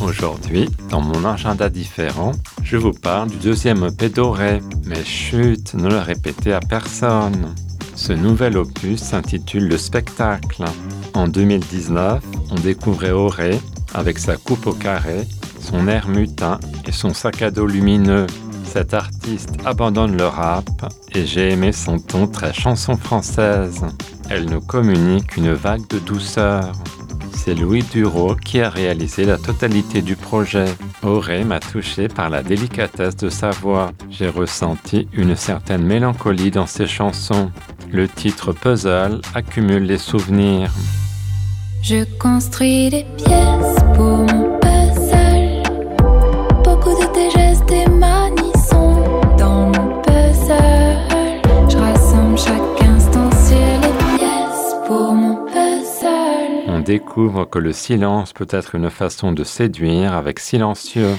Aujourd'hui, dans mon agenda différent, je vous parle du deuxième EP doré. Mais chut, ne le répétez à personne. Ce nouvel opus s'intitule Le spectacle. En 2019, on découvrait Auré avec sa coupe au carré, son air mutin et son sac à dos lumineux. Cet artiste abandonne le rap et j'ai aimé son ton très chanson française. Elle nous communique une vague de douceur. C'est Louis Duro qui a réalisé la totalité du projet. Auré m'a touché par la délicatesse de sa voix. J'ai ressenti une certaine mélancolie dans ses chansons. Le titre Puzzle accumule les souvenirs. Je construis des pièces pour On découvre que le silence peut être une façon de séduire avec silencieux.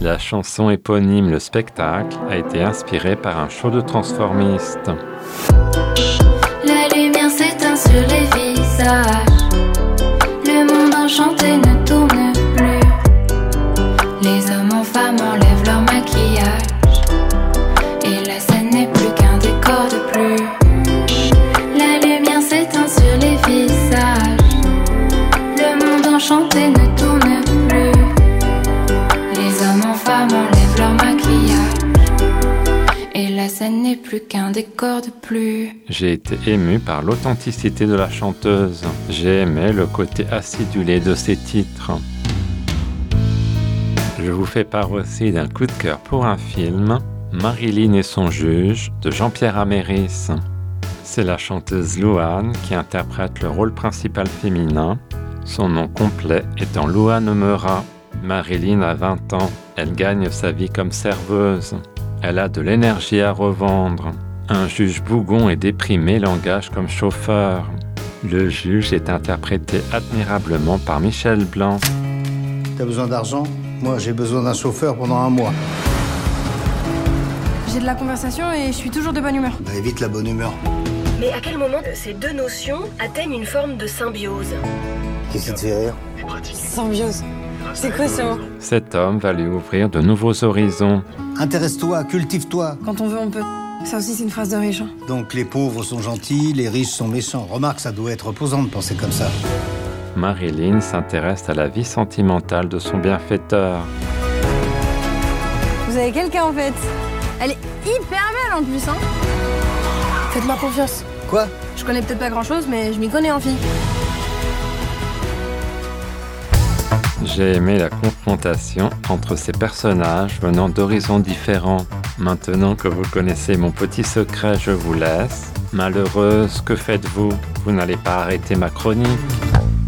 La chanson éponyme Le spectacle a été inspirée par un show de transformistes. Les hommes en femmes enlèvent leur maquillage. Et la scène n'est plus qu'un décor de plus. La lumière s'éteint sur les visages. Le monde enchanté ne tourne plus. Les hommes en femmes enlèvent leur maquillage. Et la scène n'est plus qu'un décor de plus. J'ai été ému par l'authenticité de la chanteuse. J'ai aimé le côté acidulé de ses titres. Je vous fais part aussi d'un coup de cœur pour un film, Marilyn et son juge, de Jean-Pierre Améris. C'est la chanteuse Louane qui interprète le rôle principal féminin, son nom complet étant Louane Meurat. Marilyn a 20 ans, elle gagne sa vie comme serveuse. Elle a de l'énergie à revendre. Un juge bougon et déprimé l'engage comme chauffeur. Le juge est interprété admirablement par Michel Blanc. T'as besoin d'argent? Moi, j'ai besoin d'un chauffeur pendant un mois. J'ai de la conversation et je suis toujours de bonne humeur. Bah, évite la bonne humeur. Mais à quel moment ces deux notions atteignent une forme de symbiose Qu'est-ce qui te fait rire Symbiose. C'est quoi ce mot Cet homme va lui ouvrir de nouveaux horizons. Intéresse-toi, cultive-toi. Quand on veut, on peut. Ça aussi, c'est une phrase de riche. hein. Donc les pauvres sont gentils, les riches sont méchants. Remarque, ça doit être reposant de penser comme ça. Marilyn s'intéresse à la vie sentimentale de son bienfaiteur. Vous avez quelqu'un en fait? Elle est hyper belle en plus, hein Faites-moi confiance. Quoi? Je connais peut-être pas grand chose, mais je m'y connais en fille. J'ai aimé la confrontation entre ces personnages venant d'horizons différents. Maintenant que vous connaissez mon petit secret, je vous laisse. Malheureuse, que faites-vous? Vous n'allez pas arrêter ma chronique